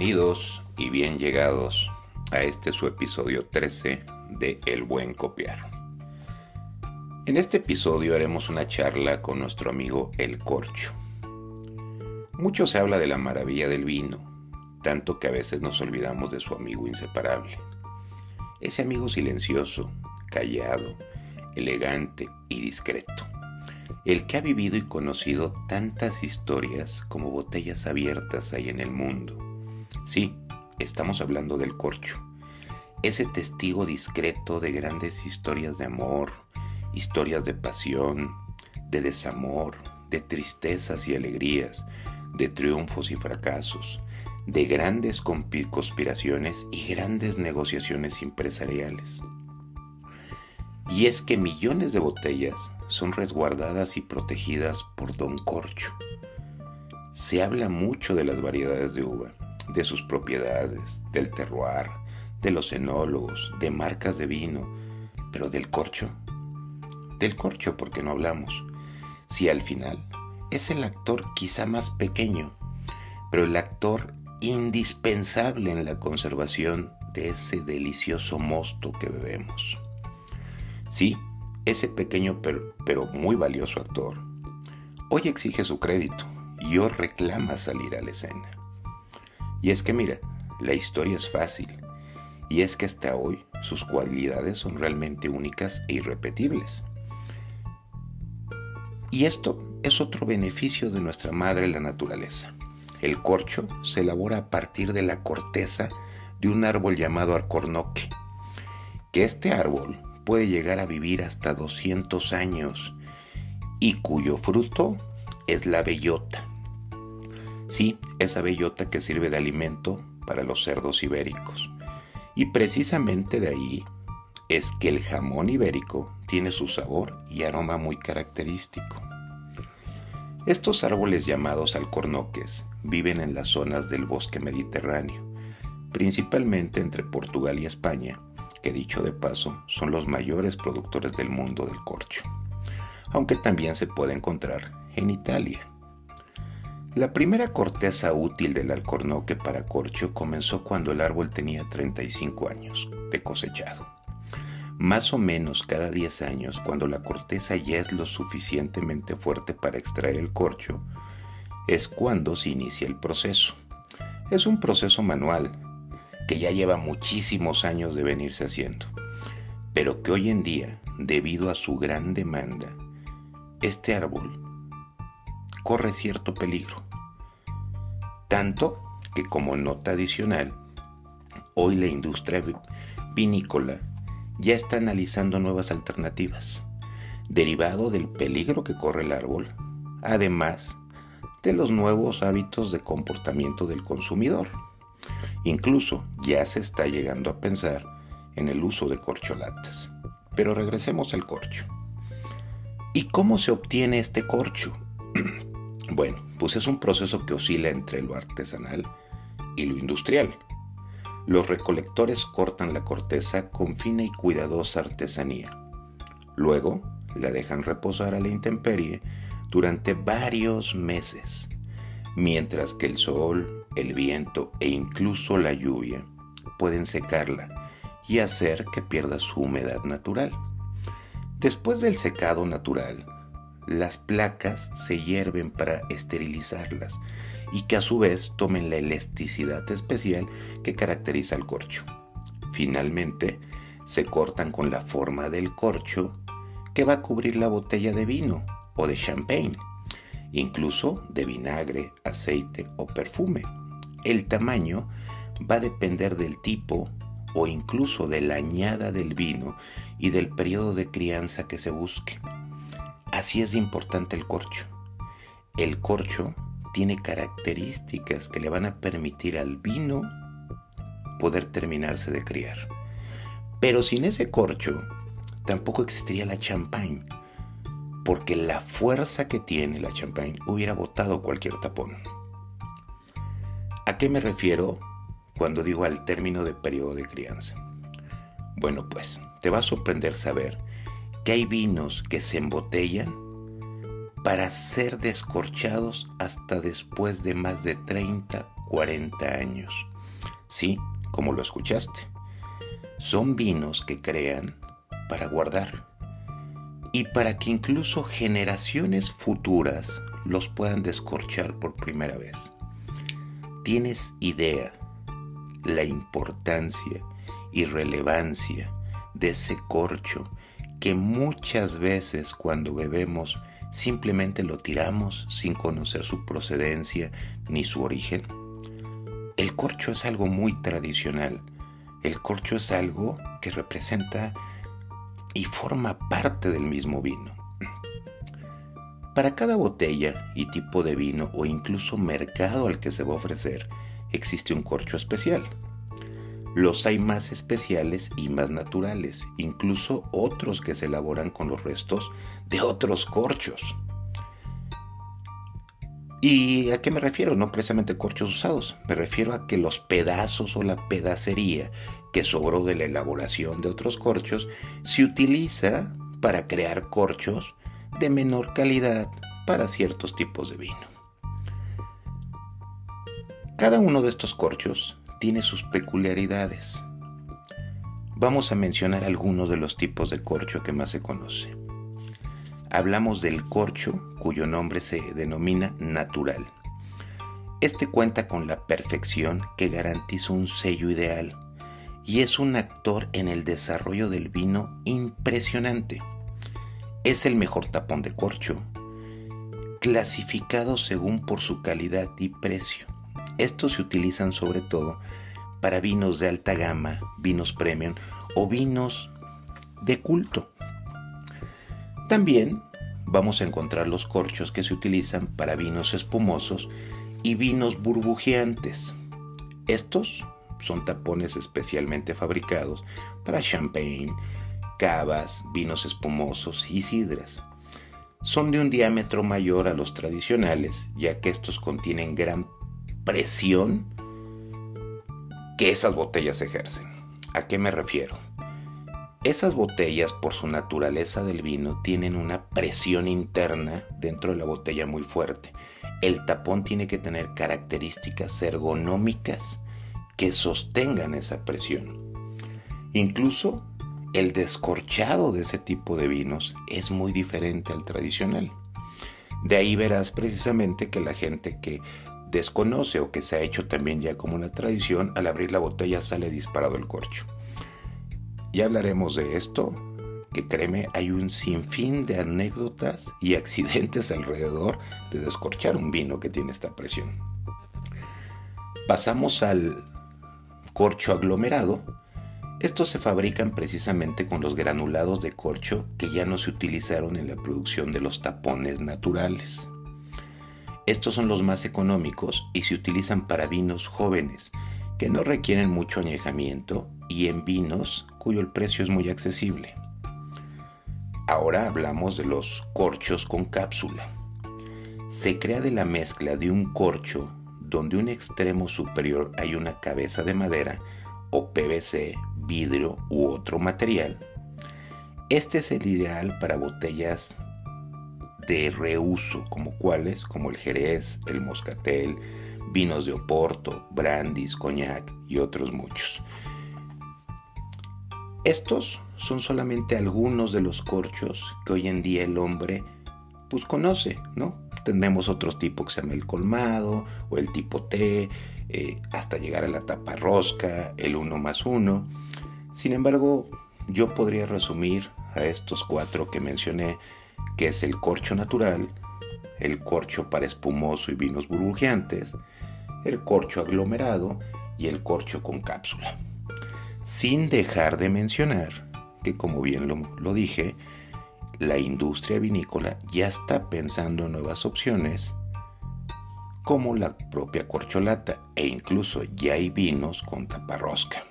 Bienvenidos y bien llegados a este su episodio 13 de El Buen Copiar. En este episodio haremos una charla con nuestro amigo El Corcho. Mucho se habla de la maravilla del vino, tanto que a veces nos olvidamos de su amigo inseparable. Ese amigo silencioso, callado, elegante y discreto. El que ha vivido y conocido tantas historias como botellas abiertas hay en el mundo Sí, estamos hablando del corcho. Ese testigo discreto de grandes historias de amor, historias de pasión, de desamor, de tristezas y alegrías, de triunfos y fracasos, de grandes conspiraciones y grandes negociaciones empresariales. Y es que millones de botellas son resguardadas y protegidas por Don Corcho. Se habla mucho de las variedades de uva, de sus propiedades, del terroir, de los enólogos, de marcas de vino, pero del corcho. Del corcho, porque no hablamos? Si al final es el actor quizá más pequeño, pero el actor indispensable en la conservación de ese delicioso mosto que bebemos. Sí, ese pequeño pero, pero, muy valioso actor hoy exige su crédito y hoy reclama salir a la escena. Y es que mira, la historia es fácil. Y es que hasta hoy sus cualidades son realmente únicas e irrepetibles. Y esto es otro beneficio de nuestra madre la naturaleza. El corcho se elabora a partir de la corteza de un árbol llamado alcornoque, que este árbol puede llegar a vivir hasta 200 años y cuyo fruto es la bellota. Sí, esa bellota que sirve de alimento para los cerdos ibéricos. Y precisamente de ahí es que el jamón ibérico tiene su sabor y aroma muy característico. Estos árboles llamados alcornoques viven en las zonas del bosque mediterráneo, principalmente entre Portugal y España, que dicho de paso son los mayores productores del mundo del corcho, aunque también se puede encontrar en Italia. La primera corteza útil del alcornoque para corcho comenzó cuando el árbol tenía 35 años de cosechado. Más o menos cada 10 años, cuando la corteza ya es lo suficientemente fuerte para extraer el corcho, es cuando se inicia el proceso. Es un proceso manual que ya lleva muchísimos años de venirse haciendo, pero que hoy en día, debido a su gran demanda, este árbol corre cierto peligro. Tanto que como nota adicional, hoy la industria vinícola ya está analizando nuevas alternativas, derivado del peligro que corre el árbol, además de los nuevos hábitos de comportamiento del consumidor. Incluso ya se está llegando a pensar en el uso de corcholatas. Pero regresemos al corcho. ¿Y cómo se obtiene este corcho? Bueno, pues es un proceso que oscila entre lo artesanal y lo industrial. Los recolectores cortan la corteza con fina y cuidadosa artesanía. Luego la dejan reposar a la intemperie durante varios meses, mientras que el sol, el viento e incluso la lluvia pueden secarla y hacer que pierda su humedad natural. Después del secado natural, las placas se hierven para esterilizarlas y que a su vez tomen la elasticidad especial que caracteriza al corcho. Finalmente, se cortan con la forma del corcho que va a cubrir la botella de vino o de champagne, incluso de vinagre, aceite o perfume. El tamaño va a depender del tipo o incluso de la añada del vino y del periodo de crianza que se busque. Así es importante el corcho. El corcho tiene características que le van a permitir al vino poder terminarse de criar. Pero sin ese corcho tampoco existiría la champagne, porque la fuerza que tiene la champagne hubiera botado cualquier tapón. ¿A qué me refiero cuando digo al término de periodo de crianza? Bueno, pues te va a sorprender saber que hay vinos que se embotellan para ser descorchados hasta después de más de 30, 40 años. Sí, como lo escuchaste. Son vinos que crean para guardar y para que incluso generaciones futuras los puedan descorchar por primera vez. ¿Tienes idea la importancia y relevancia de ese corcho que muchas veces cuando bebemos simplemente lo tiramos sin conocer su procedencia ni su origen? El corcho es algo muy tradicional. El corcho es algo que representa y forma parte del mismo vino. Para cada botella y tipo de vino o incluso mercado al que se va a ofrecer, existe un corcho especial. Los hay más especiales y más naturales, incluso otros que se elaboran con los restos de otros corchos. ¿Y a qué me refiero? No precisamente corchos usados, me refiero a que los pedazos o la pedacería que sobró de la elaboración de otros corchos se utiliza para crear corchos de menor calidad para ciertos tipos de vino. Cada uno de estos corchos tiene sus peculiaridades. Vamos a mencionar algunos de los tipos de corcho que más se conoce hablamos del corcho, cuyo nombre se denomina natural. Este cuenta con la perfección que garantiza un sello ideal y es un actor en el desarrollo del vino impresionante. Es el mejor tapón de corcho, clasificado según por su calidad y precio. Estos se utilizan sobre todo para vinos de alta gama, vinos premium o vinos de culto. También vamos a encontrar los corchos que se utilizan para vinos espumosos y vinos burbujeantes. Estos son tapones especialmente fabricados para champagne, cavas, vinos espumosos y sidras. Son de un diámetro mayor a los tradicionales, ya que estos contienen gran presión que esas botellas ejercen. ¿A qué me refiero? Esas botellas, por su naturaleza del vino, tienen una presión interna dentro de la botella muy fuerte. El tapón tiene que tener características ergonómicas que sostengan esa presión. Incluso el descorchado de ese tipo de vinos es muy diferente al tradicional. De ahí verás precisamente que la gente que desconoce o que se ha hecho también ya como una tradición, al abrir la botella sale disparado el corcho. Ya hablaremos de esto, que créeme, hay un sinfín de anécdotas y accidentes alrededor de descorchar un vino que tiene esta presión. Pasamos al corcho aglomerado. Estos se fabrican precisamente con los granulados de corcho que ya no se utilizaron en la producción de los tapones naturales. Estos son los más económicos y se utilizan para vinos jóvenes que no requieren mucho añejamiento y en vinos cuyo el precio es muy accesible. Ahora hablamos de los corchos con cápsula. Se crea de la mezcla de un corcho donde un extremo superior hay una cabeza de madera o PVC, vidrio u otro material. Este es el ideal para botellas de reuso, como cuáles, como el Jerez, el Moscatel, vinos de Oporto, brandis, coñac y otros muchos. Estos son solamente algunos de los corchos que hoy en día el hombre pues conoce, ¿no? Tenemos otros tipos que se llama el colmado o el tipo T, eh, hasta llegar a la tapa rosca, el 1 más 1. Sin embargo, yo podría resumir a estos cuatro que mencioné, que es el corcho natural, el corcho para espumoso y vinos burbujeantes, el corcho aglomerado y el corcho con cápsula. Sin dejar de mencionar que, como bien lo, dije, la industria vinícola ya está pensando en nuevas opciones como la propia corcholata e incluso ya hay vinos con taparrosca,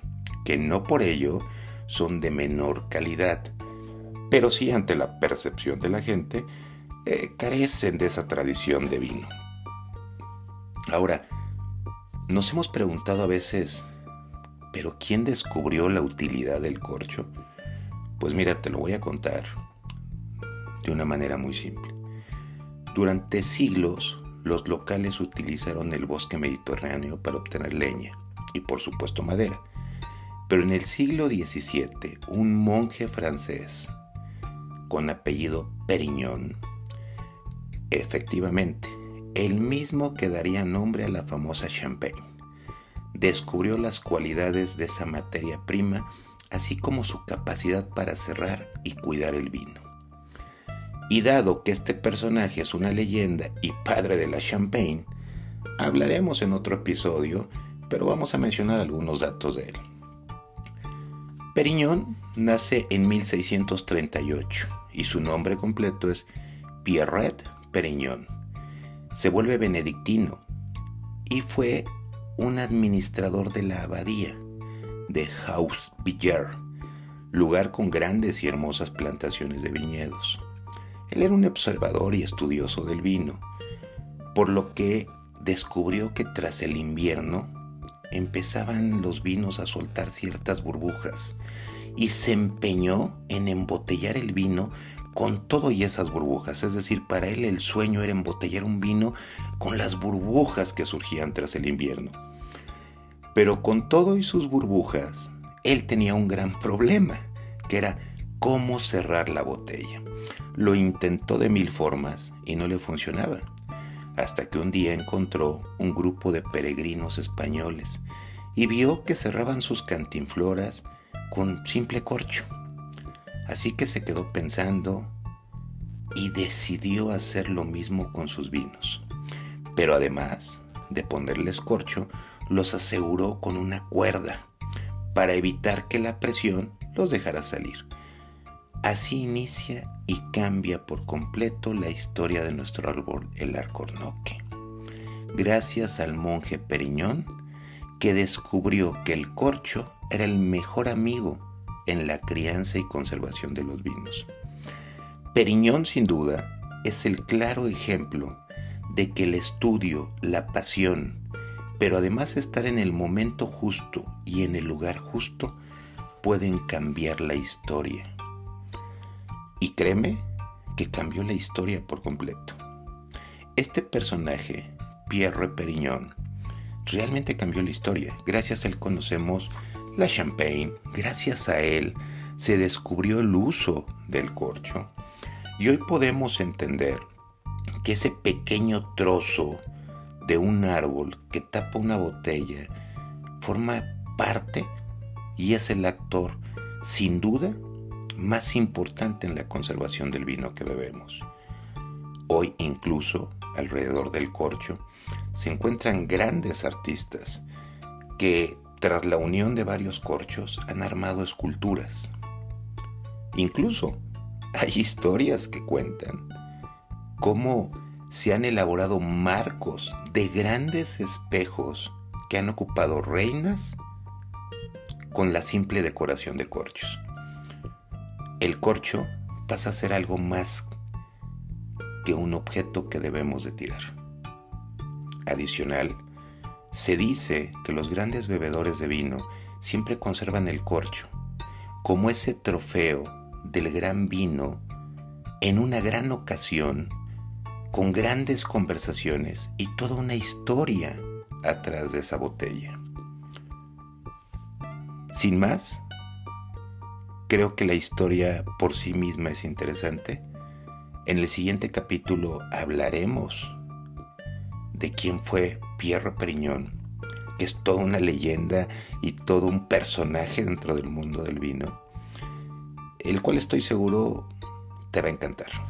que no por ello son de menor calidad, pero sí ante la percepción de la gente eh, carecen de esa tradición de vino. Ahora, nos hemos preguntado a veces pero ¿quién descubrió la utilidad del corcho? Pues mira, te lo voy a contar de una manera muy simple. Durante siglos, los locales utilizaron el bosque mediterráneo para obtener leña. y por supuesto madera. Pero en el siglo XVII, un monje francés con apellido Perignon, efectivamente, el mismo que daría nombre a la famosa Champagne, descubrió las cualidades de esa materia prima, así como su capacidad para cerrar y cuidar el vino. Y dado que este personaje es una leyenda y padre de la Champagne, hablaremos en otro episodio, pero vamos a mencionar algunos datos de él. Perignon nace en 1638 y su nombre completo es Pierret Perignon. Se vuelve benedictino y fue un administrador de la abadía de Villard, lugar con grandes y hermosas plantaciones de viñedos. Él era un observador y estudioso del vino, por lo que descubrió que tras el invierno empezaban los vinos a soltar ciertas burbujas y se empeñó en embotellar el vino con todo y esas burbujas. Es decir, para él el sueño era embotellar un vino con las burbujas que surgían tras el invierno. Pero con todo y sus burbujas, él tenía un gran problema, que era cómo cerrar la botella. Lo intentó de mil formas y no le funcionaba hasta que un día encontró un grupo de peregrinos españoles y vio que cerraban sus cantinfloras con simple corcho. Así que se quedó pensando y decidió hacer lo mismo con sus vinos. Pero además de ponerles corcho, los aseguró con una cuerda para evitar que la presión los dejara salir. Así inicia y cambia por completo la historia de nuestro árbol, el arcornoque. Gracias al monje Periñón, que descubrió que el corcho era el mejor amigo en la crianza y conservación de los vinos. Periñón, sin duda, es el claro ejemplo de que el estudio, la pasión, pero además estar en el momento justo y en el lugar justo pueden cambiar la historia y créeme que cambió la historia por completo. Este personaje, Pierre Perignon, realmente cambió la historia. Gracias a él conocemos la champagne, gracias a él se descubrió el uso del corcho. Y hoy podemos entender que ese pequeño trozo de un árbol que tapa una botella forma parte y es el actor, sin duda, más importante en la conservación del vino que bebemos. Hoy incluso, alrededor del corcho, se encuentran grandes artistas que, tras la unión de varios corchos, han armado esculturas. Incluso hay historias que cuentan cómo se han elaborado marcos de grandes espejos que han ocupado reinas con la simple decoración de corchos el corcho pasa a ser algo más que un objeto que debemos de tirar. Adicional, se dice que los grandes bebedores de vino siempre conservan el corcho como ese trofeo del gran vino en una gran ocasión, con grandes conversaciones y toda una historia atrás de esa botella. Sin más, Creo que la historia por sí misma es interesante. En el siguiente capítulo hablaremos de quién fue Pierre Periñón, que es toda una leyenda y todo un personaje dentro del mundo del vino, el cual estoy seguro te va a encantar.